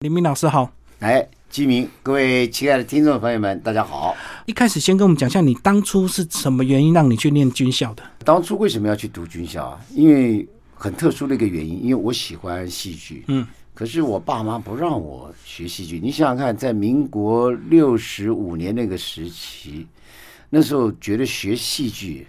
林明老师好，哎，基民，各位亲爱的听众朋友们，大家好。一开始先跟我们讲一下，你当初是什么原因让你去念军校的？当初为什么要去读军校啊？因为很特殊的一个原因，因为我喜欢戏剧，嗯，可是我爸妈不让我学戏剧。你想想看，在民国六十五年那个时期，那时候觉得学戏剧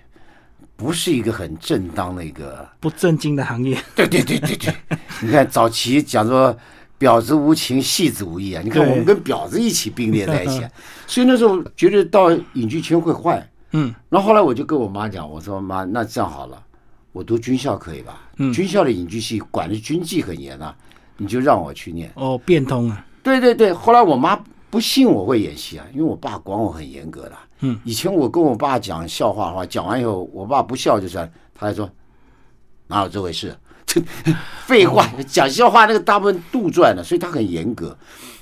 不是一个很正当的一个，不正经的行业，对对对对对。你看早期讲说婊子无情，戏子无义啊，你看我们跟婊子一起并列在一起啊，所以那时候觉得到影剧圈会坏。嗯，然后后来我就跟我妈讲，我说妈，那这样好了，我读军校可以吧？嗯军校的影剧系管的军纪很严啊，你就让我去念。哦，变通啊，对对对，后来我妈不信我会演戏啊，因为我爸管我很严格的。嗯，以前我跟我爸讲笑话的话，讲完以后，我爸不笑就算，他还说哪有这回事？这 废话，讲笑话那个大部分杜撰的，所以他很严格。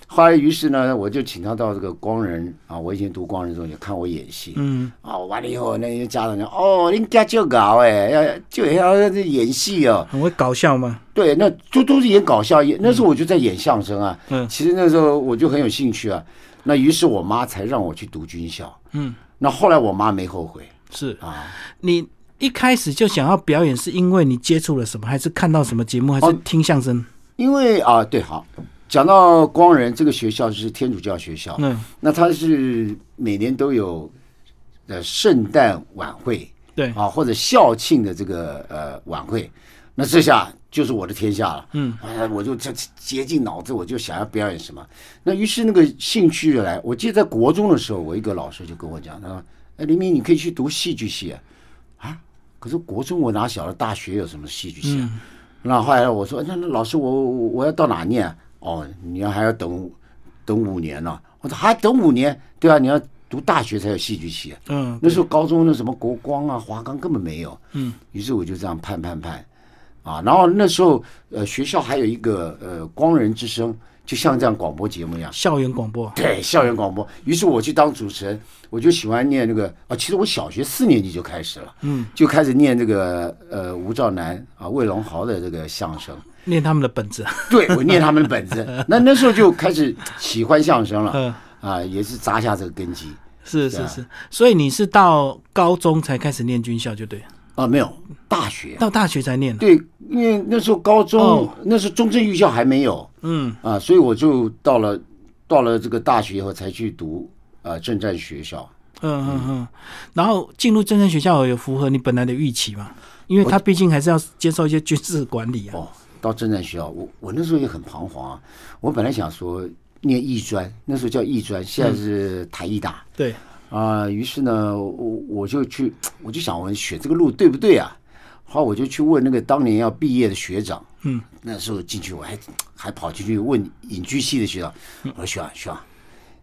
后来，于是呢，我就请他到这个光仁啊，我以前读光仁中学看我演戏。嗯，啊，完了以后，那些家长讲，哦，人家就搞哎，要就要演戏哦。很会搞笑吗？对，那就都是演搞笑，演那时候我就在演相声啊。嗯其实那时候我就很有兴趣啊。那于是我妈才让我去读军校。嗯，那后来我妈没后悔是啊。你一开始就想要表演，是因为你接触了什么，还是看到什么节目，还是哦听相声？因为啊，对，好，讲到光仁这个学校是天主教学校，嗯，那它是每年都有呃圣诞晚会对，啊，或者校庆的这个呃晚会，那这下就是我的天下了。嗯，哎，我就这竭尽脑子，我就想要表演什么。那于是那个兴趣就来。我记得在国中的时候，我一个老师就跟我讲，他说：“哎，林明，你可以去读戏剧系啊。”啊，可是国中我哪晓得大学有什么戏剧系啊？那后来我说：“那那老师我，我我要到哪念啊？哦，你要还要等等五年呢、我说：“还等五年？对啊，你要读大学才有戏剧系啊。”嗯，那时候高中那什么国光啊、华冈根本没有，嗯，于是我就这样盼盼盼，啊，然后那时候呃学校还有一个呃光仁之声，就像这样广播节目一样，校园广播，对，校园广播。于是我去当主持人，我就喜欢念那个啊，其实我小学四年级就开始了，嗯，就开始念这个呃吴兆南啊、魏龙豪的这个相声，念他们的本子，对我念他们的本子，那那时候就开始喜欢相声了嗯，啊，也是扎下这个根基。是是是，所以你是到高中才开始念军校，就对，啊，没有大学，到大学才念，对，因为那时候高中，哦那时候中正预校还没有嗯，啊，所以我就到了到了这个大学以后才去读呃正战学校。嗯嗯嗯，然后进入正战学校有符合你本来的预期嘛？因为他毕竟还是要接受一些军事管理啊。哦，到正战学校，我我那时候也很彷徨啊。我本来想说念艺专，那时候叫艺专，现在是台艺大对，啊。于是呢，我我就去，我就想我选这个路对不对啊？后来我就去问那个当年要毕业的学长，嗯，那时候进去我还还跑进去问影剧系的学长，嗯我说学长学长，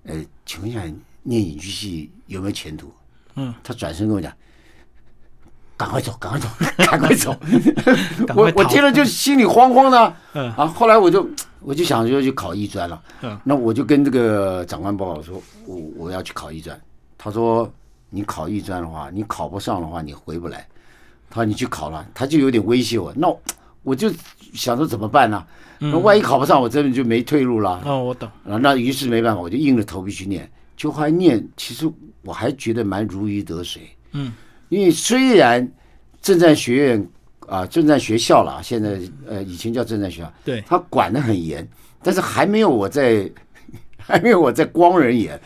呃，请问一下念影剧系有没有前途？嗯，他转身跟我讲。赶快走，赶快走，赶快走！我我听了就心里慌慌的。嗯啊，后来我就我就想说去考艺专了。嗯，那我就跟这个长官报告说，我我要去考艺专。他说你考艺专的话，你考不上的话，你回不来。他说你去考了，他就有点威胁我。那我就想着怎么办呢？那万一考不上，我真的就没退路了。哦，我懂。啊，那于是没办法，我就硬着头皮去念。就还念，其实我还觉得蛮如鱼得水。嗯，因为虽然正战学院啊，正战学校了，现在呃以前叫正战学校，对，他管得很严，但是还没有我在，还没有我在光人严。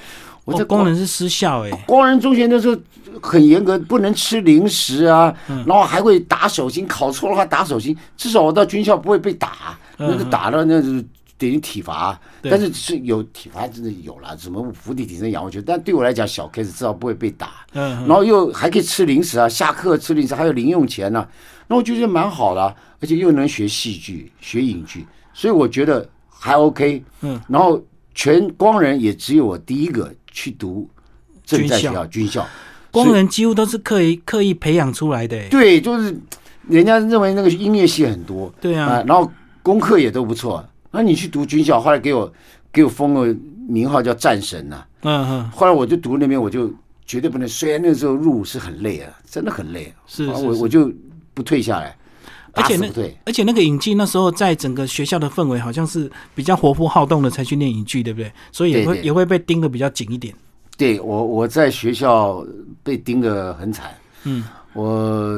我在哦，工人是失效哎，工人中学那时候很严格，不能吃零食啊，嗯然后还会打手心，考错的话打手心。至少我到军校不会被打，嗯那个打了那是等于体罚，对但是是有体罚真的有了，什么伏地挺身仰卧起坐，但对我来讲小 case，至少不会被打。嗯，然后又还可以吃零食啊，下课吃零食还有零用钱呢、那我觉得蛮好的啊、而且又能学戏剧、学影剧，所以我觉得还 OK。嗯，然后全光人也只有我第一个去读正在学校军校，光人几乎都是刻意刻意培养出来的哎。对，就是人家认为那个音乐系很多，对啊啊，然后功课也都不错。那你去读军校，后来给我给我封个名号叫战神呐、嗯哼，后来我就读那边，我就绝对不能。虽然那时候入伍是很累啊，真的很累啊，啊是是是我我就不退下来。而且那打死不退。而且那个影剧那时候在整个学校的氛围好像是比较活泼好动的才去念影剧，对不对？所以也会对对也会被盯得比较紧一点。对我我在学校被盯得很惨，嗯，我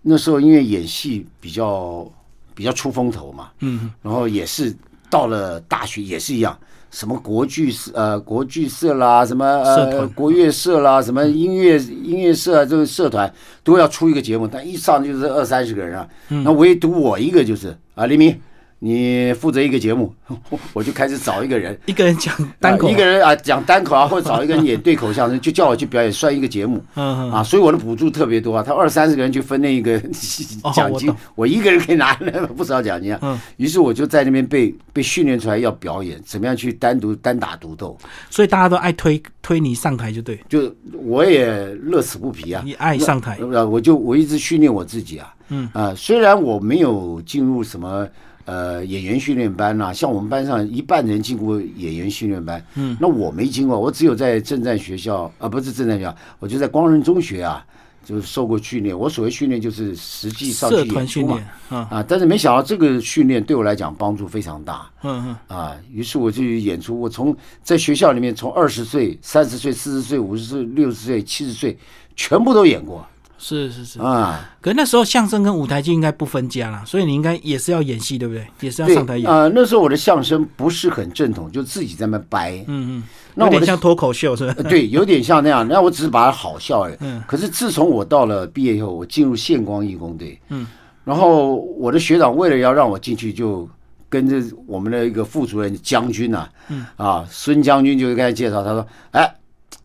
那时候因为演戏比较比较出风头嘛，嗯，然后也是到了大学也是一样，什么国剧社呃国剧社啦，什么呃国乐社啦，什么音乐音乐社啊这个社团都要出一个节目，但一上就是二三十个人啊，嗯。那唯独我一个就是啊黎明，你负责一个节目，我就开始找一个人。一个人讲单口，啊。一个人啊讲单口啊，或者找一个人演对口相声，就叫我去表演，算一个节目。啊，所以我的补助特别多啊。他二三十个人去分那个 哦奖金我，我一个人可以拿了 不少奖金啊。嗯。于是我就在那边被被训练出来要表演，怎么样去单独单打独斗，所以大家都爱推推你上台，就对，就我也乐此不疲啊。你爱上台，呃，我就我一直训练我自己啊，嗯。啊、虽然我没有进入什么呃演员训练班呐、像我们班上一半人进过演员训练班，嗯，那我没经过，我只有在正战学校啊、不是正战学校，我就在光仁中学啊，就是受过训练。我所谓训练就是实际上去社演出嘛团训练，嗯啊，但是没想到这个训练对我来讲帮助非常大。嗯嗯，啊，于是我就去演出。我从在学校里面，从二十岁、三十岁、四十岁、五十岁、六十岁、七十岁，全部都演过是是是。啊。可是那时候相声跟舞台剧应该不分家啦，所以你应该也是要演戏，对不对？也是要对上台演，啊、那时候我的相声不是很正统，就自己在那边掰。嗯嗯，那我的有点像脱口秀，是吧？呃对，有点像那样。那我只是把它好笑而已。嗯可是自从我到了毕业以后，我进入县光义工队。嗯。然后我的学长为了要让我进去，就跟着我们的一个副主任将军呐、嗯啊，孙将军就跟他介绍，他说：“哎，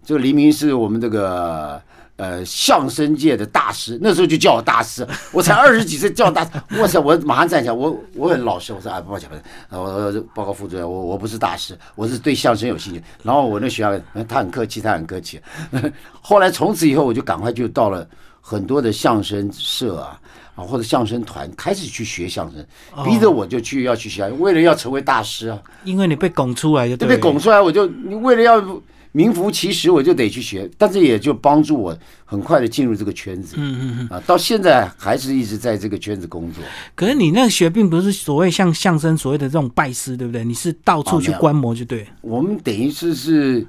这个黎明是我们这个。”呃，相声界的大师，那时候就叫我大师，我才二十几岁叫我大师，哇塞！我马上站起来，我我很老实，我说啊，抱歉，抱歉，呃我报告副主任，我我不是大师，我是对相声有兴趣。然后我那学校，呃他很客气，他很客气。后来从此以后，我就赶快就到了很多的相声社啊。啊，或者相声团开始去学相声，逼着我就去要去学，为了要成为大师啊，因为你被拱出来就就对了，被拱出来，我就你为了要名副其实，我就得去学，但是也就帮助我很快的进入这个圈子。嗯嗯嗯。啊，到现在还是一直在这个圈子工作。可是你那个学并不是所谓像相声所谓的这种拜师，对不对？你是到处去观摩，就对了。我们等于是是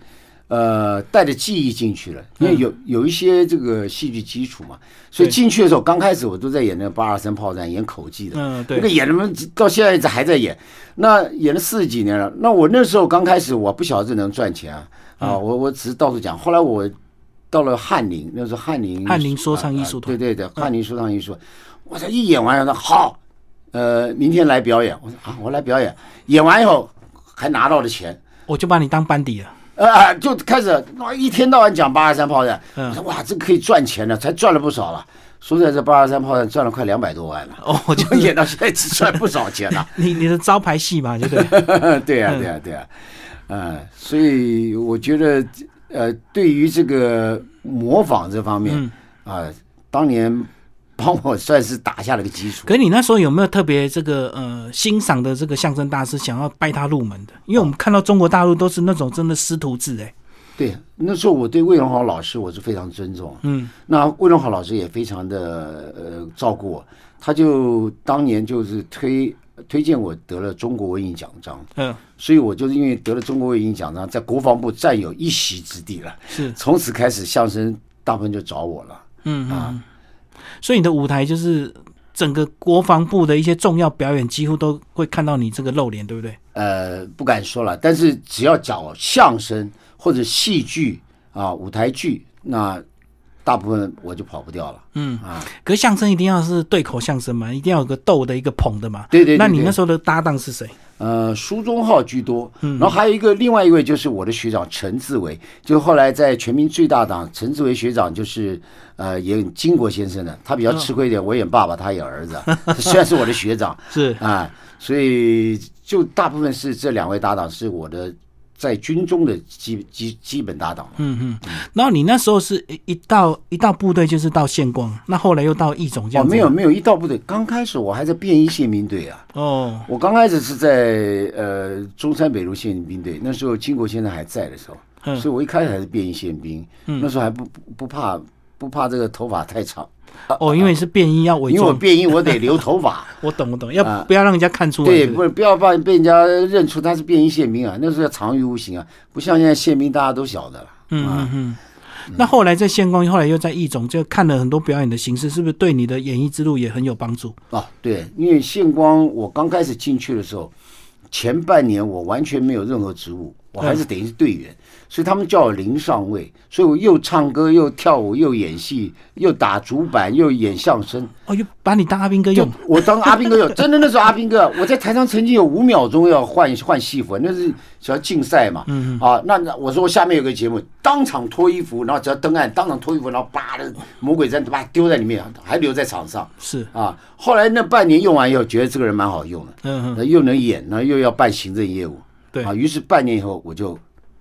呃带着记忆进去了，因为有有一些这个戏剧基础嘛，所以进去的时候，刚开始我都在演那个八二三炮战，演口技的。嗯，对那个，演他们到现在一直还在演，那演了四十几年了。那我那时候刚开始，我不晓得这能赚钱啊，啊，嗯我我只是到处讲。后来我到了翰林，那时候翰林翰林说唱艺术啊啊团嗯对对对，翰林说唱艺术，我才一演完，他说好，呃，明天来表演。我说啊，我来表演。演完以后还拿到了钱，我就把你当班底了。呃，就开始哇一天到晚讲八二三炮战。嗯我说哇，这可以赚钱了，才赚了不少了。说实在，这八二三炮战赚了快两百多万了。哦，我就演到现在只赚不少钱了。你你的招牌戏嘛，就对不。对呀、对呀、对呀、啊，所以我觉得，呃，对于这个模仿这方面嗯啊、当年帮我算是打下了个基础。可你那时候有没有特别这个呃欣赏的这个相声大师，想要拜他入门的？因为我们看到中国大陆都是那种真的师徒制，哎，对，那时候我对魏荣豪老师我是非常尊重。嗯那魏荣豪老师也非常的呃照顾我，他就当年就是推推荐我得了中国文艺奖章，嗯，所以我就是因为得了中国文艺奖呢，在国防部占有一席之地了。是，从此开始，相声大部分就找我了。嗯嗯嗯，所以你的舞台就是整个国防部的一些重要表演，几乎都会看到你这个露脸，对不对？呃，不敢说了，但是只要讲相声或者戏剧啊、舞台剧，那大部分我就跑不掉了。嗯啊，可是相声一定要是对口相声嘛，一定要有个逗的一个捧的嘛。对对对那你那时候的搭档是谁？呃，苏中浩居多，嗯。然后还有一个另外一位就是我的学长陈志伟，就后来在全民最大党，陈志伟学长就是呃演金国先生的，他比较吃亏一点，我演爸爸，他演儿子，虽然是我的学长。是。啊，所以就大部分是这两位搭档是我的在军中的基基基本搭档。嗯嗯，然后你那时候是一一到一到部队就是到县光，那后来又到义总这哦，样子。吗。没有没有，一到部队。刚开始我还在便衣宪兵队啊，哦，我刚开始是在呃中山北路宪兵队，那时候金国先生还在的时候，嗯。所以我一开始还是便衣宪兵，那时候还不不不怕不怕这个头发太长，哦，因为是变音要伪因为我装，变音我得留头发。我懂我懂，要啊不要让人家看出来？对，不不是不要把被人家认出他是变音宪兵啊，那是要藏于无形啊，不像现在宪兵大家都晓得了。嗯啊嗯嗯。那后来在宪光，后来又在义总，就看了很多表演的形式，是不是对你的演艺之路也很有帮助？哦，对，因为宪光我刚开始进去的时候，前半年我完全没有任何职务，我还是等于是队员，所以他们叫我林上尉，所以我又唱歌又跳舞又演戏又打竹板又演相声，哦，又把你当阿兵哥就用，我当阿兵哥用，真的那时候阿兵哥，我在台上曾经有五秒钟要换换戏服，那是想要竞赛嘛，嗯啊，那那我说我下面有个节目，当场脱衣服，然后只要登岸，当场脱衣服，然后叭的魔鬼毡把它丢在里面，还留在场上是，啊。后来那半年用完以后，觉得这个人蛮好用的，嗯又能演，然后又要办行政业务，对啊，于是半年以后我就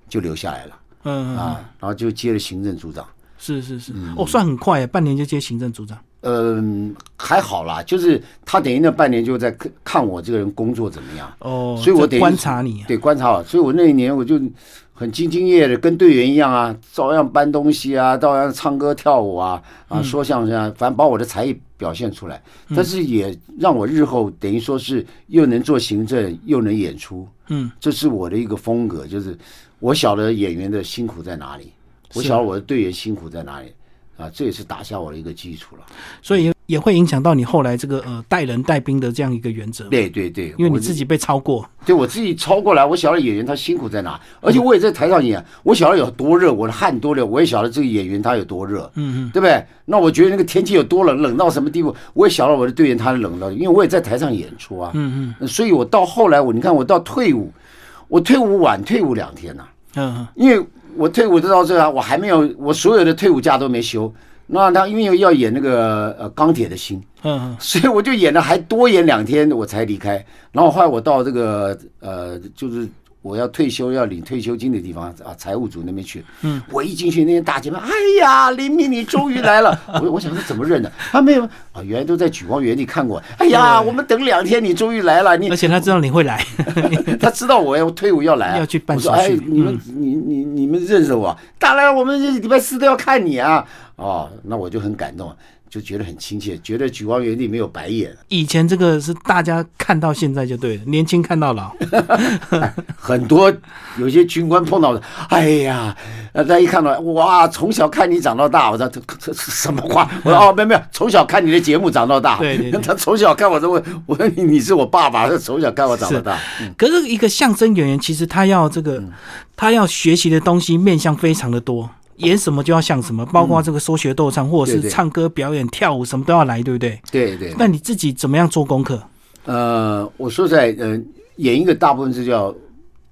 就留下来了嗯嗯，啊，然后就接了行政组长。是是是，哦，算很快耶，半年就接行政组长。嗯，还好啦，就是他等于那半年就在看看我这个人工作怎么样，哦，所以我等于就观察你啊，对，观察好，所以我那一年我就很兢兢业业的，跟队员一样啊，照样搬东西啊，照样唱歌跳舞啊，啊，说相声啊，反正把我的才艺表现出来。但是也让我日后等于说是又能做行政，又能演出，嗯，这是我的一个风格，就是我晓得演员的辛苦在哪里，我晓得我的队员辛苦在哪里，啊，这也是打下我的一个基础了。所以也也会影响到你后来这个呃带人带兵的这样一个原则，对对对，因为你自己被超过，对我自己超过来，我晓得演员他辛苦在哪，而且我也在台上演，我晓得有多热，我的汗多流，我也晓得这个演员他有多热，嗯嗯，对不对？那我觉得那个天气有多冷，冷到什么地步，我也晓得我的队员他冷到，因为我也在台上演出啊，嗯嗯，所以我到后来我你看我到退伍，我退伍晚退伍两天呐、嗯嗯，因为我退伍到这啊，我还没有我所有的退伍假都没休，那他因为要演那个呃钢铁的心，嗯嗯，所以我就演了，还多演两天，我才离开。然后后来我到这个呃，就是我要退休要领退休金的地方啊，财务组那边去。嗯，我一进去，那些大姐们，哎呀，林明你终于来了。我我想说怎么认的？他没有啊，原来都在举光原地看过。哎呀，我们等两天，你终于来了，你而且他知道你会来，他知道我要退伍要来啊，要去办手续嗯哎，你们、你你你们认识我？当然，我们礼拜四都要看你啊。哦，那我就很感动，就觉得很亲切，觉得举光原地没有白眼。以前这个是大家看到现在就对了，年轻看到老，很多有些军官碰到的，哎呀，呃，他一看到，哇，从小看你长到大，我说这这什么话？我说哦，没有没有，从小看你的节目长到大。对对对他从小看我这我我说你你是我爸爸，他从小看我长到大。可是一个相声演员，其实他要这个，他要学习的东西面向非常的多，演什么就要像什么，包括这个说学逗唱，或者是唱歌、表演、跳舞，什么都要来，对不对？对对。那你自己怎么样做功课？呃，我说实在，呃，演一个大部分是叫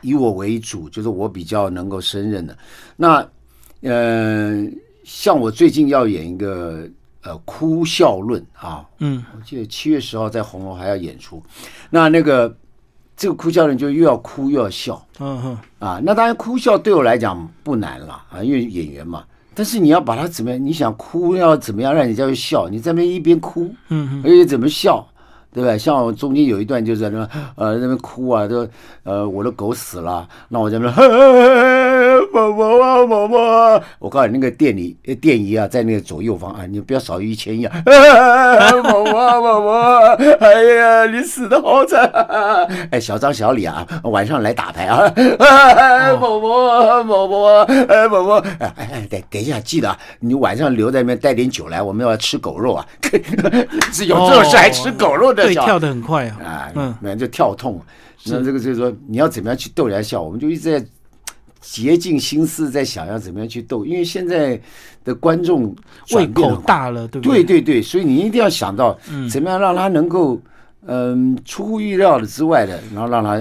以我为主，就是我比较能够胜任的。那呃，像我最近要演一个呃哭笑论啊，嗯，我记得七月十号在红楼还要演出，那那个这个哭笑呢就又要哭又要笑嗯哼，啊。那当然哭笑对我来讲不难了啊，因为演员嘛。但是你要把它怎么样？你想哭要怎么样让人家去笑？你在那边一边哭，嗯而且怎么笑，对吧？像我中间有一段就在那边呃那边哭啊，都呃我的狗死了，那我在那 宝宝啊宝宝啊，我告诉你那个店里呃店姨啊在那个左右方啊，你不要少于一千亿啊，宝宝啊宝宝啊，哎呀你死的好惨啊，哎小张小李啊晚上来打牌啊，宝宝啊宝宝啊，哎宝宝，哎哎等等一下记得啊，你晚上留在那边带点酒来，我们要吃狗肉啊，是有这种事还吃狗肉的对，跳得很快啊。啊，嗯嗯，那就跳痛。那这个就是说，你要怎么样去逗人家笑，我们就一直在竭尽心思在想要怎么样去斗，因为现在的观众胃口大了，对不对？对？对对，所以你一定要想到怎么样让他能够，嗯，出乎意料的之外的，然后让他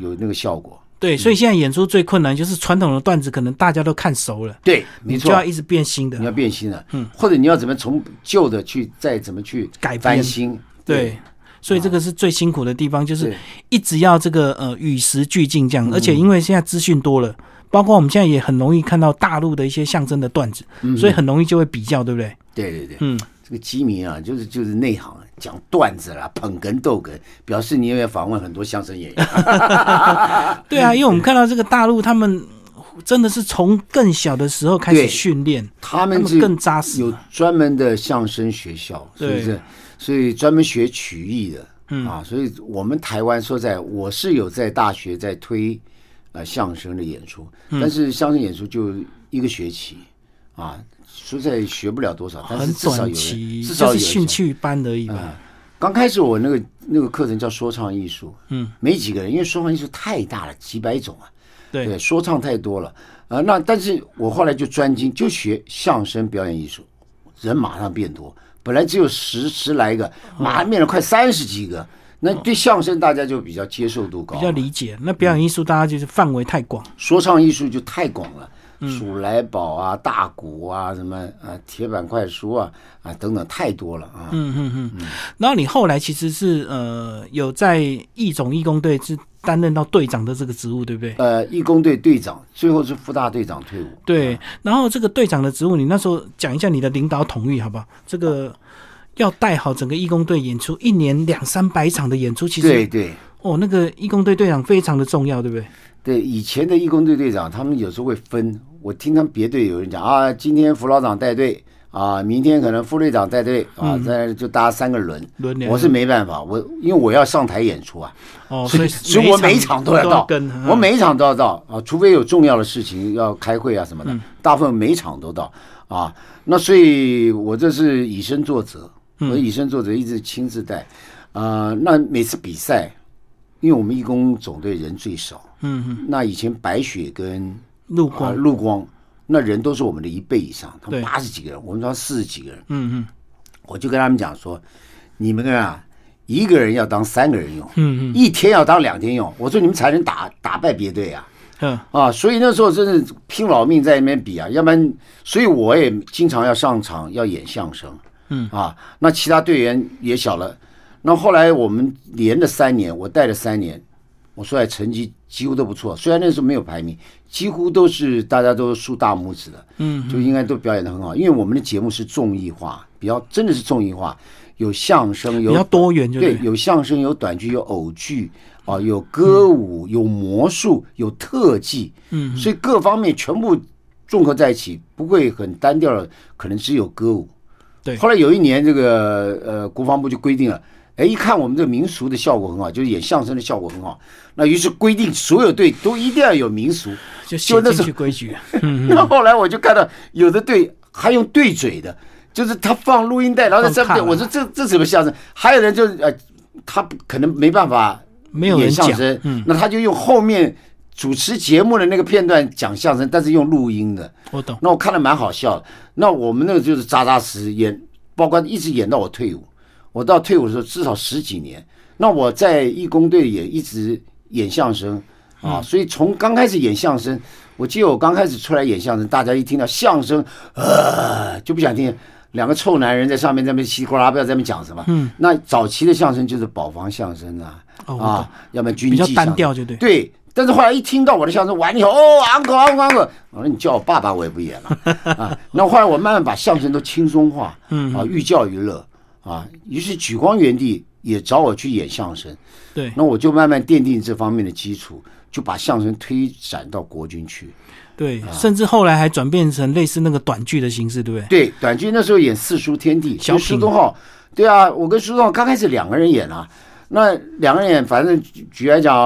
有那个效果。对，所以现在演出最困难就是传统的段子，可能大家都看熟了，对，没错。你就要，一直变新的。你。要变新的，嗯，或者你要怎么从旧的去再怎么去改翻新，对，所以这个是最辛苦的地方，就是一直要这个呃与时俱进这样，而且因为现在资讯多了，包括我们现在也很容易看到大陆的一些相声的段子，所以很容易就会比较，对不对？对对对，嗯，这个基民啊，就是就是内行，讲段子啦，捧哏逗哏，表示你也要访问很多相声演员。对啊，因为我们看到这个大陆他们真的是从更小的时候开始对训练，他们是更扎实有嘛。专门的相声学校，是不是？所以专门学曲艺的，嗯啊，所以我们台湾说在，我是有在大学在推呃相声的演出，嗯但是相声演出就一个学期啊，说在学不了多少，但是很至少有短期，人，至就是少有兴趣班而已吧。刚开始我那个那个课程叫说唱艺术，嗯，没几个人，因为说唱艺术太大了，几百种啊，对，说唱太多了啊、那但是我后来就专精，就学相声表演艺术，人马上变多，本来只有十十来个，马上变了快三十几个。那对相声大家就比较接受度高比，较理解。那表演艺术大家就是范围太广，说唱艺术就太广了。嗯数来宝啊、大鼓啊、什么啊、铁板快书啊啊等等，太多了啊。嗯嗯嗯。然后你后来其实是呃有在义总义工队是担任到队长的这个职务，对不对？呃，义工队队长，最后是副大队长退伍。对。然后这个队长的职务，你那时候讲一下你的领导统御好不好？这个要带好整个义工队演出，一年两三百场的演出，其实对对哦，那个义工队队长非常的重要，对不对？对，以前的义工队队长，他们有时候会分。我听他们别队有人讲啊，今天副老长带队啊，明天可能副队长带队啊，再就大家三个轮。轮流我是没办法，我因为我要上台演出啊，哦，所以所以我每一场都要到，跟我每一场都要到啊，除非有重要的事情要开会啊什么的，大部分每一场都到啊。那所以我这是以身作则，我以身作则，一直亲自带。啊。那每次比赛，因为我们义工总队人最少，嗯嗯，那以前白雪跟啊陆光，陆光那人都是我们的一倍以上，他们八十几个人，我们当四十几个人，嗯嗯。我就跟他们讲说，你们啊，一个人要当三个人用，嗯嗯。一天要当两天用，我说你们才能打打败别队啊。嗯，啊，所以那时候真是拼老命在那边比啊，要不然，所以我也经常要上场要演相声，嗯。啊，那其他队员也小了，那后来我们连了三年，我带了三年，我出来成绩几乎都不错，虽然那时候没有排名，几乎都是大家都竖大拇指的，嗯，就应该都表演的很好，因为我们的节目是综艺化，比较真的是综艺化，有相声，有比较多元就对，对。有相声，有短剧，有偶剧啊，有歌舞，有魔术，有特技，嗯，所以各方面全部综合在一起，不会很单调的，可能只有歌舞。对后来有一年，这个呃国防部就规定了，哎，一看我们这个民俗的效果很好，就是演相声的效果很好，那于是规定所有队都一定要有民俗。就就那时候去规矩。嗯 那后来我就看到有的队还用对嘴的，就是他放录音带，然后在上面我说这这什么相声？还有人就呃，他可能没办法没有人讲演相声，嗯那他就用后面主持节目的那个片段讲相声，但是用录音的。我懂。那我看了蛮好笑的。那我们那个就是扎扎实实演，包括一直演到我退伍。我到退伍的时候至少十几年。那我在义工队也一直演相声啊，所以从刚开始演相声，我记得我刚开始出来演相声，大家一听到相声，呃，就不想听。两个臭男人在上面在那边稀里呱啦，不知道在那边讲什么。嗯，那早期的相声就是保防相声啊，哦啊，要么军纪相声单调，就对。对，但是后来一听到我的相声完以后，哦，uncle uncle uncle，我说你叫我爸爸我也不演了啊。那后来我慢慢把相声都轻松化，嗯啊，寓教于乐啊。于是举光原地也找我去演相声，对，那我就慢慢奠定这方面的基础，就把相声推展到国军去。对，啊甚至后来还转变成类似那个短剧的形式，对不对？对，短剧那时候演四书天地，小跟苏品东浩，对啊，我跟苏东浩刚开始两个人演啊，那两个人演，反正举举来讲，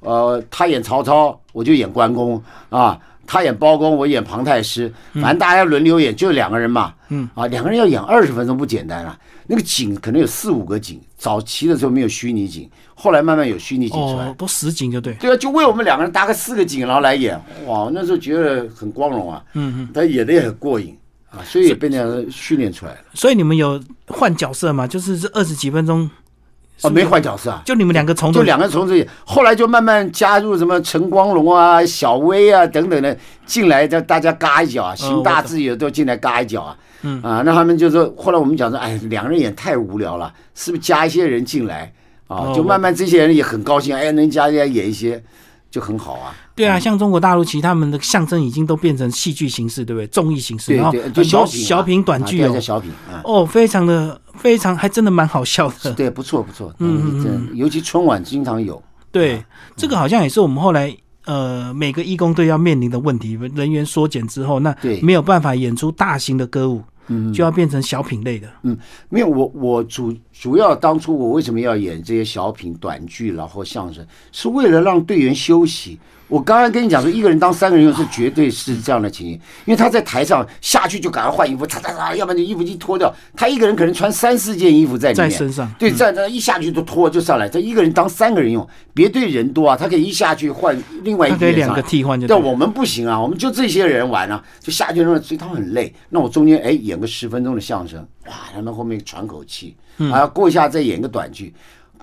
呃，他演曹操，我就演关公啊，他演包公，我演庞太师，反正大家轮流演，就两个人嘛，嗯，啊，两个人要演二十分钟不简单啊，那个景可能有四五个景，早期的时候没有虚拟景，后来慢慢有虚拟景出来。哦，都实景就对。对啊，就为我们两个人搭个四个景，然后来演，哇，那时候觉得很光荣啊。嗯嗯。他演的也很过瘾啊，所以也被那样训练出来了。所以你们有换角色吗？就是这二十几分钟，哦，没换角色啊，就你们两个从头就两个从这里，后来就慢慢加入什么陈光荣啊、小薇啊等等的进来，叫大家嘎一脚啊，邢大志也都进来嘎一脚啊。嗯。啊，那他们就说，后来我们讲说，哎，两个人演太无聊了，是不是加一些人进来？啊？哦就慢慢这些人也很高兴，哎，能加进来演一些，就很好啊。对啊，像中国大陆，其实他们的象征已经都变成戏剧形式，对不对？综艺形式，然后，就小小品、短剧哦小品啊。哦，非常的非常，还真的蛮好笑的。对，不错不错，嗯嗯，这尤其春晚经常有，对，这个好像也是我们后来呃每个义工队要面临的问题，人员缩减之后，那对没有办法演出大型的歌舞，嗯就要变成小品类的。嗯没有，我我主主要当初我为什么要演这些小品、短剧，然后相声，是为了让队员休息。我刚刚跟你讲说，一个人当三个人用是绝对是这样的情形，因为他在台上下去就赶快换衣服，嚓嚓嚓，要不然就衣服一脱掉，他一个人可能穿三四件衣服在里面，在身上对，在那一下去就脱就上来，他一个人当三个人用，别对人多啊，他可以一下去换另外一他可以两个替换就对。但我们不行啊，我们就这些人玩啊，就下去那，所以他们很累。那我中间哎演个十分钟的相声，哇，他们后面喘口气，啊，过一下再演个短剧。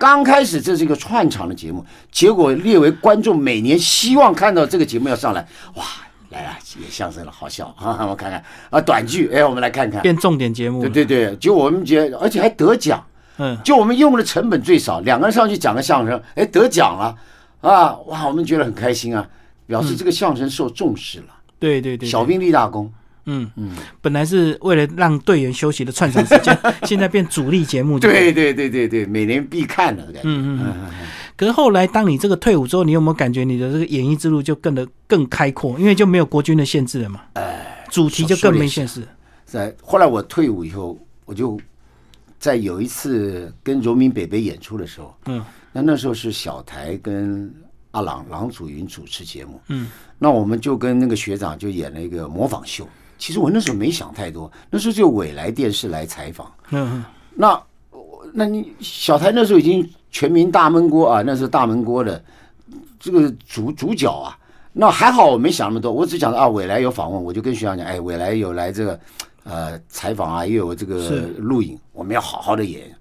刚开始这是一个串场的节目，结果列为观众每年希望看到这个节目要上来，哇，来啊，演相声了，好笑啊！我看看啊，短剧，哎，我们来看看。变重点节目，对对对，就我们觉得，而且还得奖，嗯，就我们用的成本最少，两个人上去讲个相声，哎，得奖了啊！哇，我们觉得很开心啊，表示这个相声受重视了。对对对，小兵立大功，嗯嗯，本来是为了让队员休息的串场时间，现在变主力节目。对对对对对，每年必看的感觉。嗯嗯嗯。可是后来，当你这个退伍之后，你有没有感觉你的这个演艺之路就更的更开阔？因为就没有国军的限制了嘛。哎，主题就更没限制。在后来我退伍以后，我就在有一次跟荣民北北演出的时候，嗯，那那时候是小台跟阿郎郎祖云主持节目，嗯，那我们就跟那个学长就演了一个模仿秀。其实我那时候没想太多，那时候就伟来电视来采访，嗯嗯那我那你小台那时候已经全民大闷锅啊，那是大闷锅的这个主主角啊。那还好我没想那么多，我只想到啊，伟来有访问，我就跟学长讲，哎，伟来有来这个呃采访啊，也有这个录影，我们要好好的演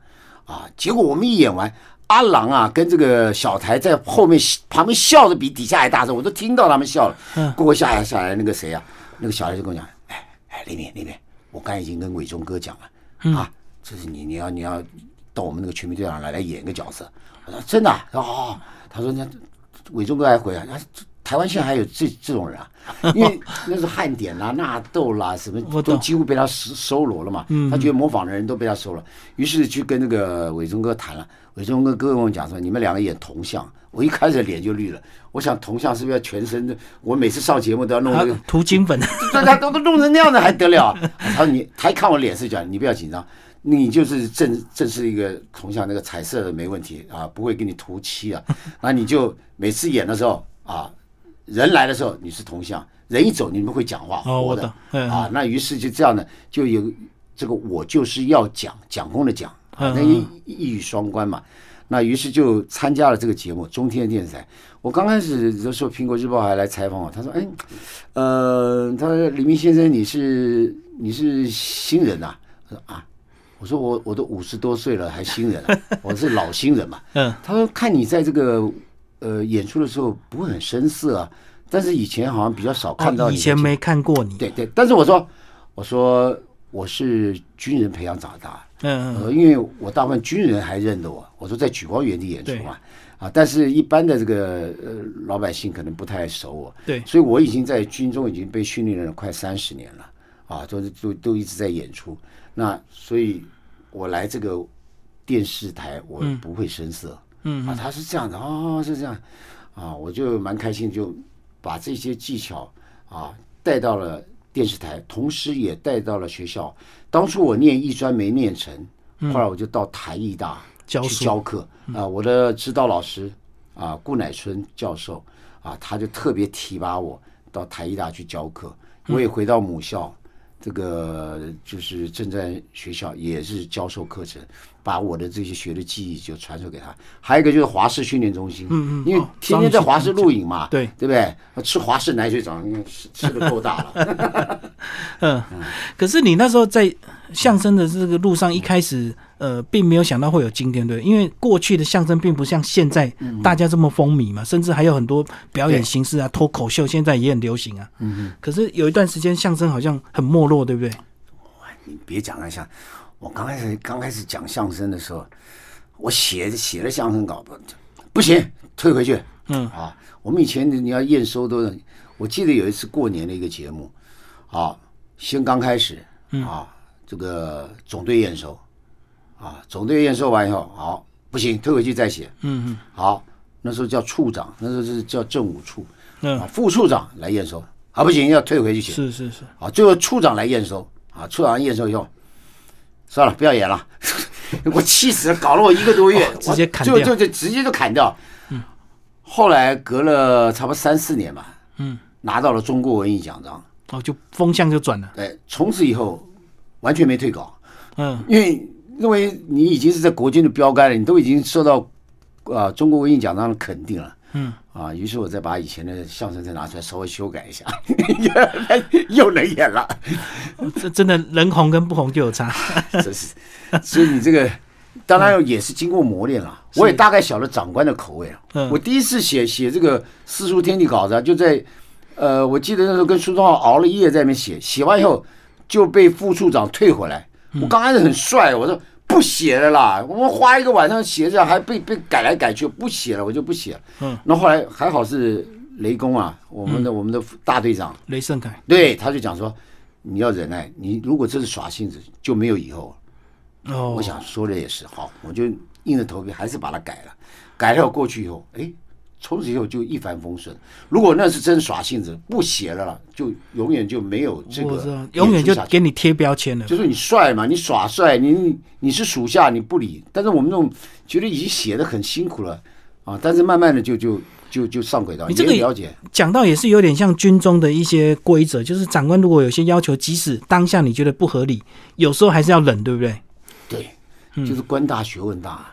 啊。结果我们一演完，阿郎啊跟这个小台在后面旁边笑的比底下还大声，我都听到他们笑了。嗯过过下来下来那个谁啊，那个小孩就跟我讲，哎哎，李敏李敏，我刚才已经跟伟忠哥讲了、啊，这是你你要你要到我们那个全民队长来来演一个角色。我说真的、啊，他说哦，他说那伟忠哥还回啊，台湾现在还有这这种人啊，因为那是汉典啦、纳豆啦，什么都几乎被他收收罗了嘛。他觉得模仿的人都被他收了，于是去跟那个伟忠哥谈了。伟忠哥跟我讲说，你们两个演铜像。我一开始脸就绿了，我想铜像是不是要全身的？我每次上节目都要弄那个啊，涂金粉。对，他都都弄成那样的还得了啊？他说你，他一看我脸色讲，你不要紧张，你就是正正是一个铜像，那个彩色的没问题啊，不会给你涂漆啊。那你就每次演的时候啊，人来的时候你是铜像，人一走你们会讲话活的啊。那于是就这样的，就有这个我就是要讲讲功的讲，啊那一一语双关嘛。那于是就参加了这个节目《中天电视台》。我刚开始的时候，《苹果日报》还来采访我，他说：“哎，呃，他说李明先生，你是你是新人呐、我说啊，我说我我都五十多岁了，还新人、啊，我是老新人嘛。嗯，他说看你在这个呃演出的时候不会很生涩啊，但是以前好像比较少看到哦，你以前没看过你。对对，但是我说我说我是军人培养长大，嗯嗯呃，因为我大部分军人还认得我，我说在举光原地演出嘛，啊，但是一般的这个呃老百姓可能不太熟我，对。所以我已经在军中已经被训练了快三十年了，啊，都是都都一直在演出，那所以我来这个电视台我不会生涩，嗯。啊，他是这样的哦，是这样，啊，我就蛮开心，就把这些技巧啊带到了电视台，同时也带到了学校。当初我念艺专没念成，后来我就到台艺大去教书。教课。啊。我的指导老师啊，顾乃春教授啊，他就特别提拔我到台艺大去教课。我也回到母校，这个就是正在学校也是教授课程，把我的这些学的技艺就传授给他。还有一个就是华视训练中心，嗯嗯因为哦天天在华视录影嘛，对对不对？吃华氏奶水长，因为吃吃的够大了。嗯，可是你那时候在相声的这个路上，一开始呃，并没有想到会有今天，对，因为过去的相声并不像现在大家这么风靡嘛，甚至还有很多表演形式啊，脱口秀现在也很流行啊。嗯可是有一段时间相声好像很没落，对不对？你别讲了，像我刚开始刚开始讲相声的时候，我写写了相声稿不不行，退回去。嗯啊，我们以前你要验收都是，我记得有一次过年的一个节目，啊，先刚开始啊，这个总队验收，啊，总队验收完以后，好不行，退回去再写。嗯嗯，好，那时候叫处长，那时候是叫政务处。嗯啊，副处长来验收，啊不行，要退回去写。是是是，啊，最后处长来验收，啊，处长验收以后，算了，不要演了，我气死了，搞了我一个多月，哦直接砍掉就就就直接就砍掉。嗯，后来隔了差不多三四年吧，嗯，拿到了中国文艺奖章，哦，就风向就转了，对，从此以后完全没退稿，嗯。因为认为你已经是在国军的标杆了，你都已经受到啊、中国文艺奖章的肯定了。嗯，啊，于是我再把以前的相声再拿出来稍微修改一下，又能演了。这真的人红跟不红就有差，真是，所以你这个当然也是经过磨练了。我也大概晓得长官的口味了。嗯我第一次写写这个四书天地稿子啊，就在呃，我记得那时候跟苏东浩熬了一夜在那边写，写完以后就被副处长退回来。我刚开始很帅，我说不写了啦，我们花一个晚上写这还被被改来改去，不写了，我就不写了。嗯，那后来还好是雷公啊，我们的、我们的大队长。雷胜凯，对，他就讲说，你要忍耐，你如果这是耍性子，就没有以后了。哦，我想说的也是，好，我就硬着头皮还是把它改了。改了过去以后，哎，从此以后就一帆风顺。如果那是真耍性子，不写了啦，就永远就没有这个永远就给你贴标签了，就是你帅嘛，你耍帅，你你你是属下，你不理。但是我们这种觉得已经写的很辛苦了啊，但是慢慢的就就就就上轨道，你这个了解。讲到也是有点像军中的一些规则，就是长官如果有些要求，即使当下你觉得不合理，有时候还是要忍，对不对？对，就是官大学问大。嗯，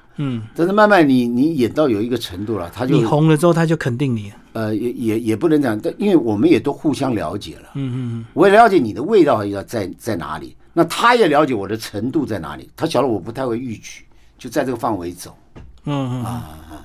但是慢慢你你演到有一个程度了，他就你红了之后，他就肯定你。呃也也也不能讲，但因为我们也都互相了解了，嗯嗯我也了解你的味道要在在哪里，那他也了解我的程度在哪里，他晓得我不太会逾矩，就在这个范围走。嗯嗯嗯，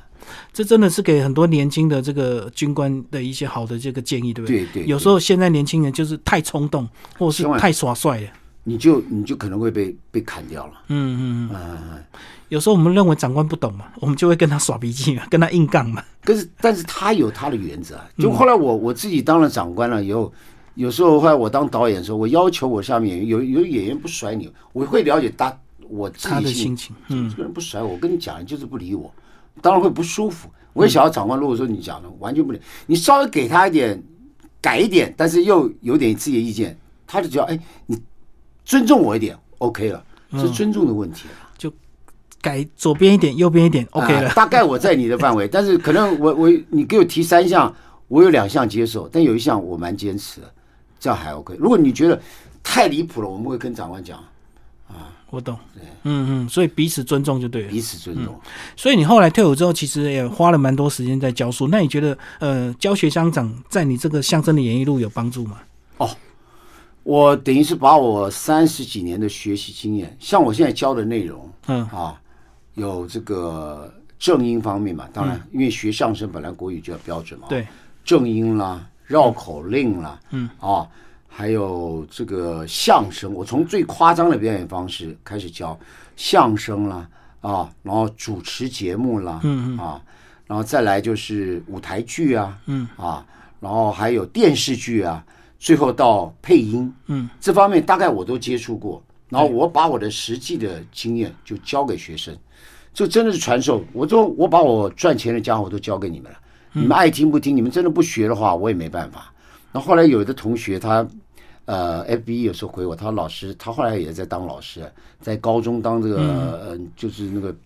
这真的是给很多年轻的这个军官的一些好的这个建议，对不对？对对有时候现在年轻人就是太冲动，或是太耍帅了。你就你就可能会被被砍掉了。嗯嗯嗯。嗯，有时候我们认为长官不懂嘛，我们就会跟他耍脾气嘛，跟他硬杠嘛。可是但是他有他的原则啊。就后来我我自己当了长官了以后，有时候后来我当导演的时候，我要求我下面有有演员不甩你，我会了解他我自他的心情，嗯这个人不甩我，我跟你讲，你就是不理我，当然会不舒服。我也想要长官，如果说你讲的完全不理，你稍微给他一点改一点，但是又有点自己的意见，他就觉得哎，你尊重我一点，OK 了，是尊重的问题了。改左边一点，右边一点，OK 了。啊 大概我在你的范围，但是可能我我你给我提三项，我有两项接受，但有一项我蛮坚持的，这样还 OK。如果你觉得太离谱了，我们会跟长官讲，我懂。嗯嗯，所以彼此尊重就对了。彼此尊重。所以你后来退伍之后，其实也花了蛮多时间在教书。那你觉得，呃，教学相长在你这个相声的演艺路有帮助吗？我等于是把我三十几年的学习经验，像我现在教的内容，嗯。啊，有这个正音方面嘛，当然，因为学相声本来国语就要标准嘛，对，正音啦、绕口令啦，嗯。啊，还有这个相声，我从最夸张的表演方式开始教相声啦，啊，然后主持节目啦，嗯。啊，然后再来就是舞台剧啊，嗯。啊，然后还有电视剧啊，最后到配音，嗯，这方面大概我都接触过，然后我把我的实际的经验就教给学生。这真的是传授。我说我把我赚钱的家伙都交给你们了，你们爱听不听，你们真的不学的话，我也没办法。那后来有的同学他，呃，FB 有时候回我，他说老师，他后来也在当老师，在高中当这个、呃，就是那个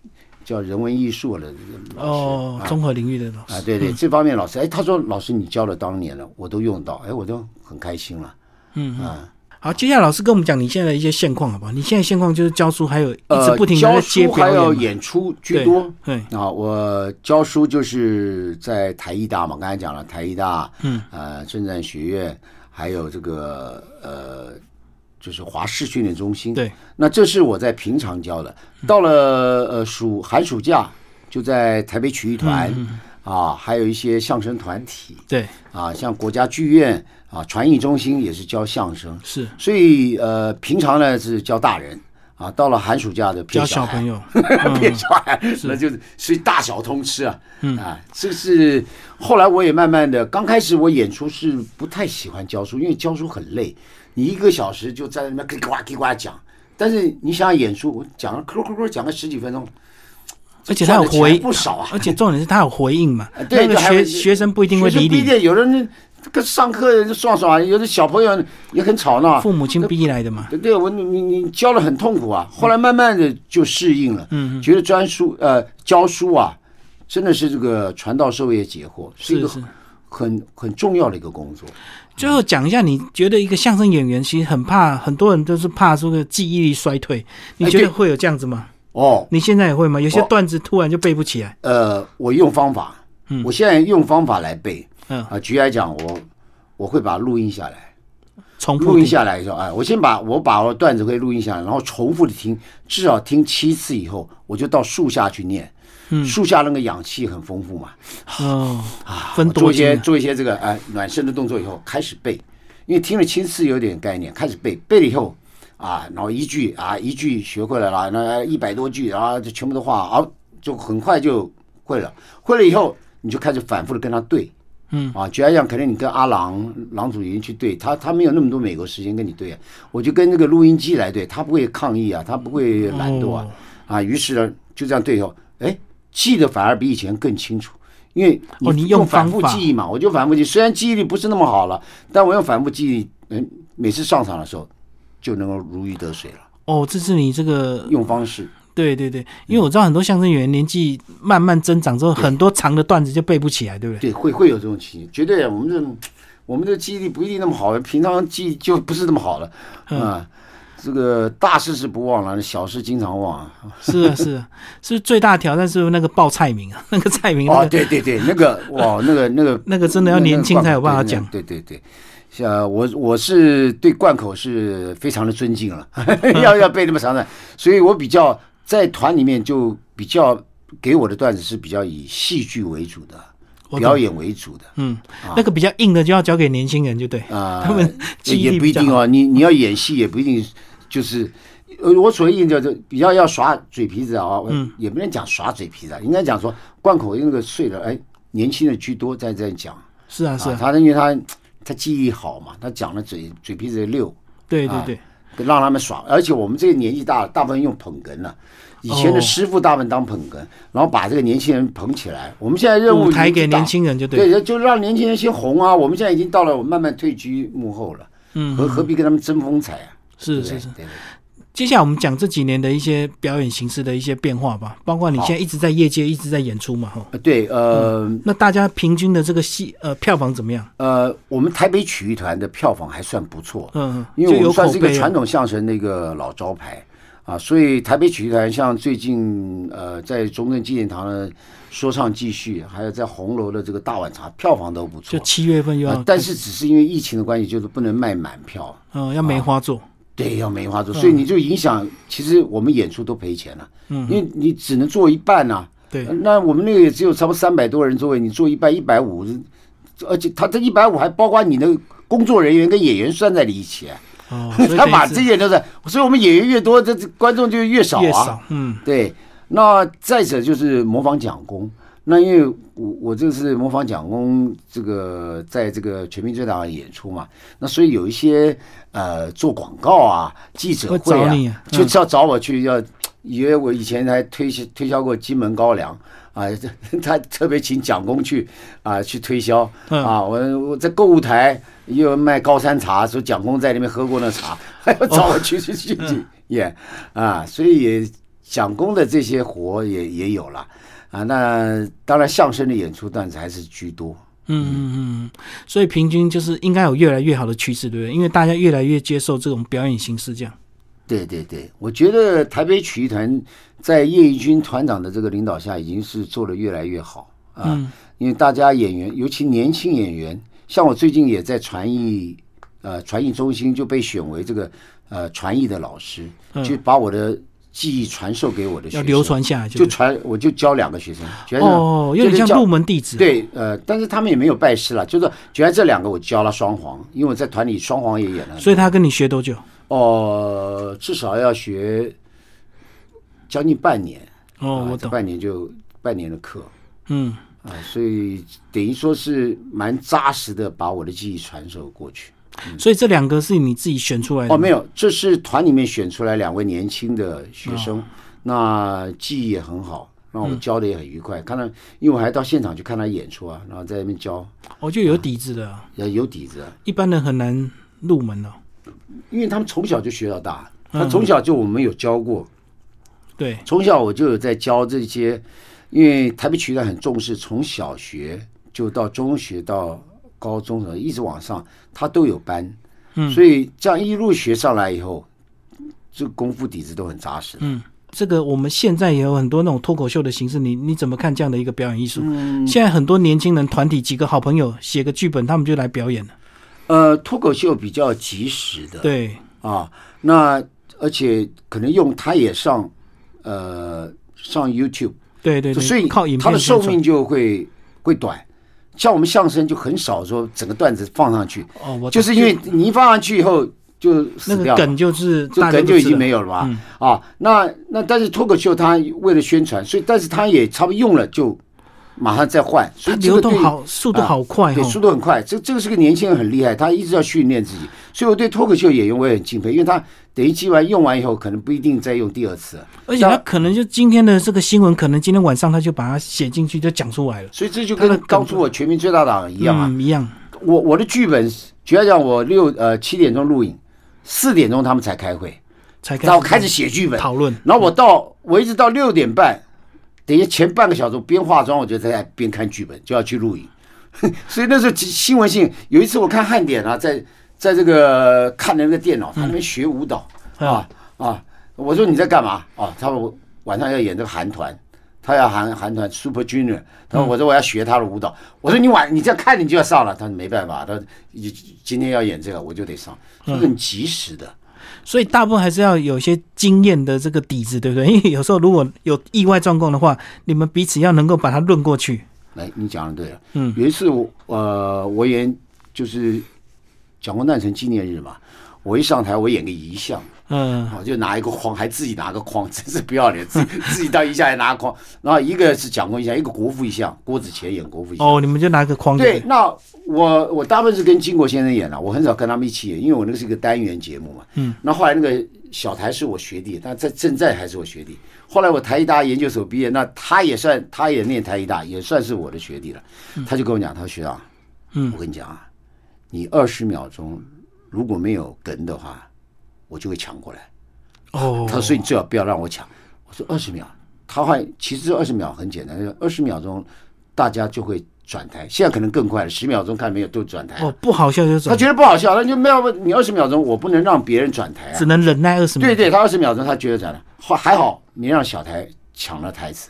叫人文艺术的老师。哦，综合领域的老师。啊，对对，这方面老师，哎，他说老师你教了当年了，我都用到，哎，我都很开心了。嗯啊，好，接下来老师跟我们讲你现在的一些现况，好不好？你现在现况就是教书，还有一直呃，不停的还有演出居多。对，啊，我教书就是在台艺大嘛，刚才讲了台艺大，嗯，呃，政战学院，还有这个呃，就是华视训练中心。对，那这是我在平常教的。到了呃暑寒暑假，就在台北曲艺团、啊，还有一些相声团体对，啊，像国家剧院啊，传艺中心也是教相声。是所以呃，平常呢是教大人啊，到了寒暑假的教骗小朋友。骗小孩，那就是所以大小通吃啊。啊，这是后来我也慢慢的，刚开始我演出是不太喜欢教书，因为教书很累，你一个小时就在那边叽呱叽呱讲。但是你想想演出，我讲了咳咳咳讲个十几分钟，而且他有回不少啊。而且重点是他有回应嘛，那个学学生不一定会理你，有的人这个上课就爽爽，有的小朋友也很吵闹。父母亲逼来的嘛。对对，我你你你教的很痛苦啊，后来慢慢的就适应了，嗯，觉得专书呃教书啊，真的是这个传道授业解惑，是一个是是。很很重要的一个工作。最后讲一下，你觉得一个相声演员其实很怕，很多人都是怕这个记忆力衰退，你觉得会有这样子吗？哦，你现在也会吗？有些哦段子突然就背不起来。呃，我用方法，嗯我现在用方法来背嗯，啊。举例来讲，我我会把它录音下来，重复录音下来之后，哎，我先把我把我段子会录音下来，然后重复的听，至少听七次以后，我就到树下去念。嗯树下那个氧气很丰富嘛，哦，啊，做一些做一些这个哎暖身的动作以后，开始背，因为听了七次有点概念，开始背，背了以后啊，然后一句啊一句学会了啦，那一百多句，然后就全部都画，啊，就很快就会了。会了以后，你就开始反复的跟他对，嗯。啊，举例来讲，可能你跟阿郎郎祖云去对他，他没有那么多美国时间跟你对啊，我就跟那个录音机来对，他不会抗议啊，他不会懒惰啊，哦。啊，于是呢就这样对以后，哎，记得反而比以前更清楚，因为哦你用用反复记忆嘛，我就反复记，虽然记忆力不是那么好了，但我用反复记忆，嗯，每次上场的时候就能够如鱼得水了。哦，这是你这个用方式，对对对，因为我知道很多相声演员年纪慢慢增长之后，很多长的段子就背不起来，对不对？对，会会有这种情形，绝对我们这我们的记忆力不一定那么好，平常记忆就不是那么好了嗯啊。这个大事是不忘了，小事经常忘啊。是啊是啊，是最大挑战是那个报菜名啊，那个菜名那哦，对对对，那个哇，那个那个 那个真的要年轻才有办法讲。对对对，像我我是对贯口是非常的尊敬了，要要背那么长的，所以我比较在团里面就比较给我的段子是比较以戏剧为主的，表演为主的嗯，那个比较硬的就要交给年轻人，就对，啊。他们也。不一定哦，你你要演戏也不一定就是。呃，我所谓硬叫做比较要耍嘴皮子啊，嗯也不能讲耍嘴皮子啊，应该讲说贯口那个碎了，哎，年轻人居多在在讲，是啊是啊，他因为他他记忆好嘛，他讲的嘴嘴皮子溜，啊对对对，让他们耍。而且我们这个年纪大了，大部分用捧哏了。以前的哦师傅大部分当捧哏，然后把这个年轻人捧起来。我们现在任务舞台给年轻人就对，对，就让年轻人先红啊。我们现在已经到了我慢慢退居幕后了，嗯，何何必跟他们争风采啊？是是是。对接下来我们讲这几年的一些表演形式的一些变化吧，包括你现在一直在业界一直在演出嘛，哈。呃对，呃那大家平均的这个戏呃票房怎么样？呃，我们台北曲艺团的票房还算不错，嗯，因为算是一个。传统相声的一个老招牌啊，所以台北曲艺团像最近呃在中正纪念堂的说唱继续，还有在红楼的这个大碗茶，票房都不错就。七月份又要啊，，但是只是因为疫情的关系，就是不能卖满票，嗯，要梅花座，对，要梅花座，所以你就影响，其实我们演出都赔钱了，嗯，因为你只能做一半呐、对，那我们那个也只有差不多三百多人座位，你做一半一百五，而且他这一百五还包括你的工作人员跟演员算在里一起、啊，哦，他把这些都是，所以我们演员越多，这这观众就越少啊。越少，嗯，对，那再者就是模仿蒋公。那因为我我这是模仿蒋公，这个在这个全民最大的演出嘛，那所以有一些呃做广告啊、记者会会啊，就是要找我去，要因为我以前还推销推销过金门高粱啊，这 他特别请蒋公去啊去推销嗯。啊，我我在购物台也有卖高山茶，说蒋公在那边喝过那茶，还要找我去去去去演啊，所以也蒋公的这些活也也有了啊。那当然相声的演出段子还是居多。嗯嗯嗯，所以平均就是应该有越来越好的趋势，对不对？因为大家越来越接受这种表演形式，这样。对对对，我觉得台北曲艺团在叶义军团长的这个领导下，已经是做的越来越好啊。嗯因为大家演员，尤其年轻演员，像我最近也在传艺呃传艺中心就被选为这个呃传艺的老师，嗯就把我的记忆传授给我的学生，要流传下来就对传我就教两个学生，觉得哦，有点像入门弟子。，对，呃，但是他们也没有拜师了，就是觉得这两个我教了双簧，因为我在团里双簧也演了，所以他跟你学多久？哦，至少要学将近半年。哦。半年就半年的课嗯，啊，所以等于说是蛮扎实的把我的记忆传授过去。所以这两个是你自己选出来的哦，没有，这是团里面选出来两位年轻的学哦。生，那记忆也很好。然后我教的也很愉快。看到，因为我还到现场去看他演出啊，然后在那边教，我就有底子的，也有底子啊。一般人很难入门哦。因为他们从小就学到大，他从小就我们有教过，对，从小我就有在教这些，因为台北曲艺很重视，从小学就到中学到高中的一直往上，他都有班，嗯所以这样一路学上来以后，这个功夫底子都很扎实。嗯，这个我们现在也有很多那种脱口秀的形式，你你怎么看这样的一个表演艺术？嗯现在很多年轻人团体几个好朋友写个剧本，他们就来表演了。呃，脱口秀比较及时的，对，啊，那而且可能用它也上呃上 YouTube，对对对，所以靠影它的片宣传寿命就会会短。像我们相声就很少说整个段子放上去，哦，我就是因为你一放上去以后就那死掉了，个梗就是这大家梗就已经没有了吧。嗯啊，那那但是脱口秀它为了宣传，所以但是它也差不多用了就马上再换，所它流动好，速度好快对，哈。速度很快。这这个是个年轻人很厉害，他一直要训练自己，所以我对脱口秀演员我也很敬佩，因为他等于记完用完以后，可能不一定再用第二次，而且他可能就今天的这个新闻，可能今天晚上他就把它写进去，就讲出来了。所以这就跟当初我《全民最大党》一样啊。嗯，一样。我我的剧本，主要讲，我六呃七点钟录影，四点钟他们才开会，才然后开始写剧本，讨论。然后我到我一直到六点半，等于前半个小时我边化妆，我就在边看剧本，就要去录影。所以那时候新闻性，有一次我看汉典啊，在在这个看那个电脑，他那边学舞蹈、啊啊，我说你在干嘛啊？他说我晚上要演这个韩团，他要韩韩团 Super Junior，他说我说我要学他的舞蹈，我说你晚你这样看你就要上了，他说没办法，他说你今天要演这个我就得上，是很及时的。所以大部分还是要有一些经验的这个底子，对不对？因为有时候如果有意外状况的话，你们彼此要能够把它论过去。来，你讲的对了。嗯，有一次我呃，我演就是蒋公诞辰纪念日嘛，我一上台我演个遗像，嗯，我就拿一个框，还自己拿个框，真是不要脸，自己自己到遗像还拿个框，然后一个是蒋公遗像，一个国父遗像，郭子乾演国父遗像。哦，你们就拿个框对，那我我大部分是跟金国先生演了，我很少跟他们一起演，因为我那个是一个单元节目嘛。嗯。那后来那个小台是我学弟，但在正在还是我学弟。后来我台艺大研究所毕业，那他也算，他也念台艺大，也算是我的学弟了。他就跟我讲，他说学长，嗯我跟你讲啊，你二十秒钟如果没有梗的话，我就会抢过来。哦他，说：“你最好不要让我抢。”我说：“二十秒。”他还其实二十秒很简单，二十秒钟大家就会转台，现在可能更快了，十秒钟看没有都转台。哦，不好笑就他，觉得不好笑，那就没有你二十秒钟，我不能让别人转台啊只。能忍耐二十秒。对对，他二十秒钟他觉得转了，还还好你让小台抢了台词，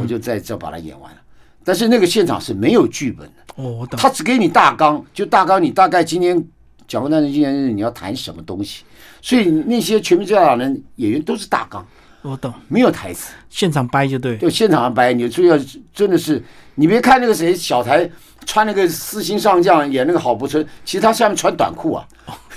我就在这把它演完了。但是那个现场是没有剧本的，哦，我懂。他只给你大纲，就大纲你大概今天讲过诞辰纪念日你要谈什么东西，所以那些全民最大党的演员都是大纲，我懂，没有台词。现场掰就对。就现场掰，你所以要真的是，你别看那个谁小台穿那个四星上将演那个郝柏村，其实他下面穿短裤啊，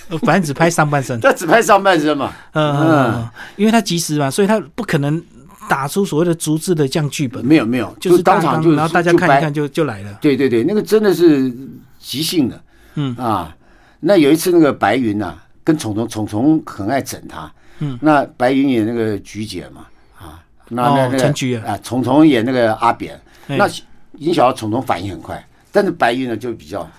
呃反正只拍上半身。他只拍上半身嘛。嗯嗯嗯，因为他及时嘛，所以他不可能打出所谓的逐字的这样剧本，没有没有，就是当场就然后大家看一看就就来了。对对对，那个真的是即兴的。嗯啊，那有一次那个白云呐、跟虫虫，虫虫很爱整他。嗯，那白云演那个菊姐嘛，啊，那那哦那个陈菊啊啊，虫虫演那个阿扁，哎那已经晓得虫虫反应很快，但是白云呢就比较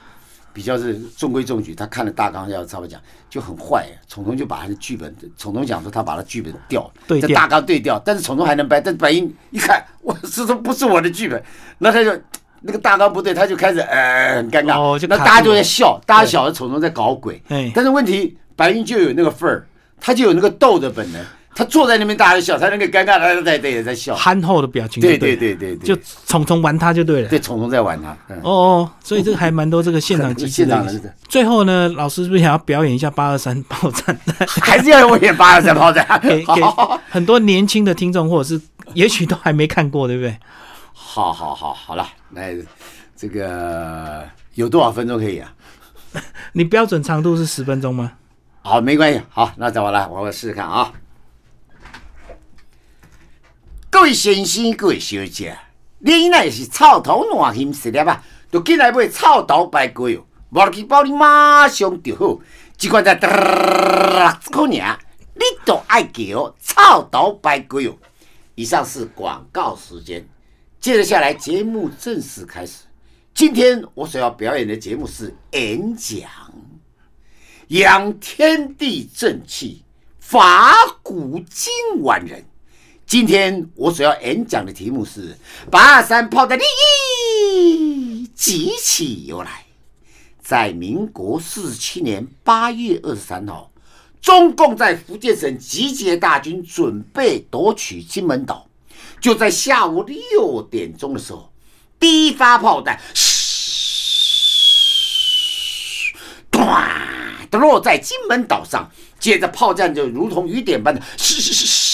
比较是中规中矩，他看了大纲要差不多讲就很坏，虫虫就把他的剧本，虫虫讲说他把他剧本调，对调在大纲对调，但是虫虫还能掰，但是白云一看，我这都不是我的剧本，那他就。那个大纲不对，他就开始呃很尴尬，哦就那大家就在笑，大家晓得虫虫在搞鬼，哎，但是问题白云就有那个份儿，他就有那个斗的本能，他坐在那边大笑，他那个尴尬他在在也在笑，憨厚的表情就对对了，对对对对，就虫虫玩他就对了。对虫虫在玩他，嗯，哦哦，所以这个还蛮多这个现场 机制现场的。最后呢，老师是不是想要表演一下八二三炮战？还是要我演八二三炮战，给给很多年轻的听众，或者是也许都还没看过，对不对？好好好好了，那这个有多少分钟可以啊？你标准长度是十分钟吗？好，没关系，好，那怎么来？我试试看啊。各位先生、各位小姐，你那是臭头烂心食了啊，就进来买臭头白龟哦，无去包你马上就好，一罐才六块尔，你都爱叫臭头白龟哦。以上是广告时间，接着下来节目正式开始。今天我所要表演的节目是演讲，养天地正气，法古今完人。今天我所要演讲的题目是八二三炮的利益几起由来。在民国四十七年八月二十三号，中共在福建省集结大军，准备夺取金门岛。就在下午六点钟的时候，第一发炮弹，嘘，咚的落在金门岛上。接着炮弹就如同雨点般的，嘘嘘嘘嘘，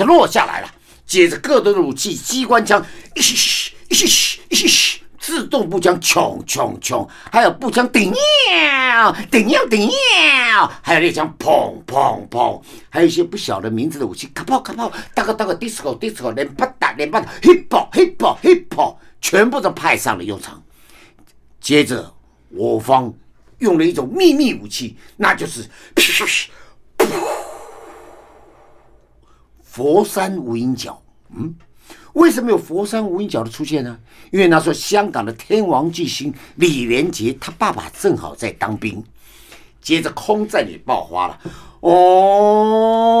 的落下来了。接着各种武器，机关枪，嘘嘘嘘嘘嘘。自动步枪，冲冲冲！还有步枪，顶尿顶尿顶尿！还有猎枪，砰砰砰！还有一些不晓得名字的武器，卡炮卡炮，大个大个，disco disco，连啪打连啪打，hip hop hip hop hip hop，全部都派上了用场。接着，我方用了一种秘密武器，那就是佛山无影脚。嗯。为什么有佛山无影脚的出现呢？因为那时候香港的天王巨星李连杰，他爸爸正好在当兵，接着空战也爆发了，哦。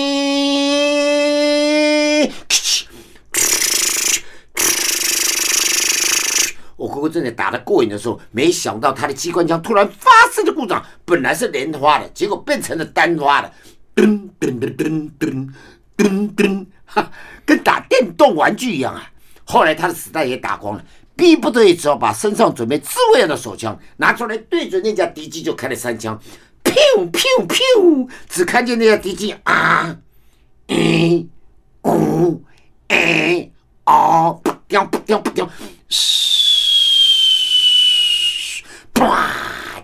正在打得过瘾的时候，没想到他的机关枪突然发生了故障，本来是连发的，结果变成了单发的，噔噔噔噔噔噔噔，哈，跟打电动玩具一样啊！后来他的子弹也打光了，逼不得已只好把身上准备自卫的手枪拿出来，对准那架敌机就开了三枪，噗噗噗，只看见那架敌机啊，一，呜，哎，哦，噗掉噗掉噗掉，嘘。哇！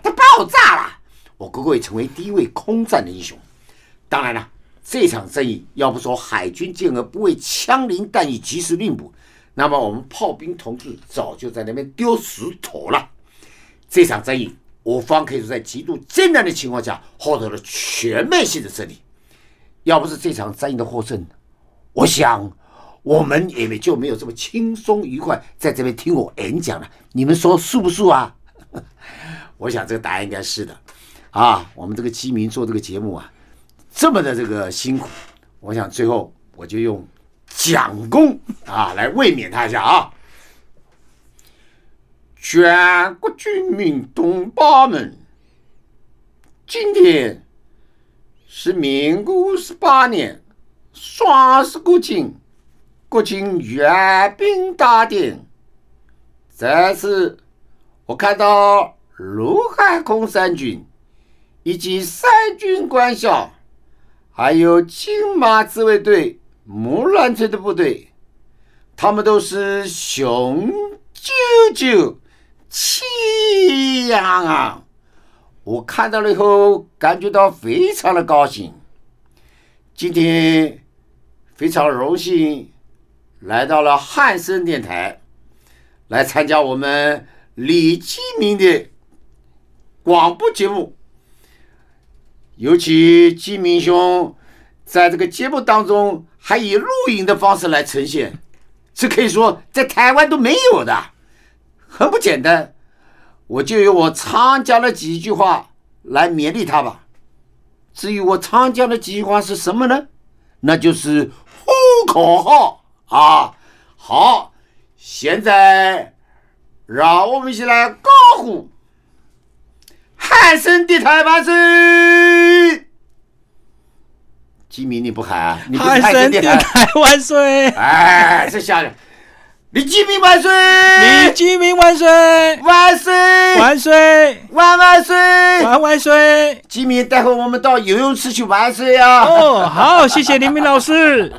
它爆炸了，我哥哥也成为第一位空战的英雄。当然了，这场战役要不说海军舰而不为枪林弹雨及时令捕，那么我们炮兵同志早就在那边丢石头了。这场战役，我方可以说在极度艰难的情况下获得了全面性的胜利。要不是这场战役的获胜，我想我们也没就没有这么轻松愉快在这边听我演讲了。你们说是不是啊？我想这个答案应该是的，啊，我们这个基民做这个节目啊，这么的这个辛苦，我想最后我就用蒋公啊来慰勉他一下啊。全国军民同胞们，今天是民国十八年双十国庆，国庆阅兵大典，在此。我看到卢海空三军以及三军官校，还有金马自卫队、木兰村的部队，他们都是雄赳赳、气昂昂。我看到了以后，感觉到非常的高兴。今天非常荣幸来到了汉声电台，来参加我们。李继明的广播节目，尤其继明兄在这个节目当中还以录影的方式来呈现，这可以说在台湾都没有的，很不简单。我就用我常讲的几句话来勉励他吧。至于我常讲的几句话是什么呢？那就是呼口号啊！好，现在。让我们一起来高呼，汉声电台万岁！吉米，你不喊啊？你不是汉汉声声电电台？台万岁！哎，这下人，李吉明万岁！李基明万岁！万岁！万岁！万万岁！万万岁！吉米，待会我们到游泳池去玩水啊！哦，好，谢谢黎明老师。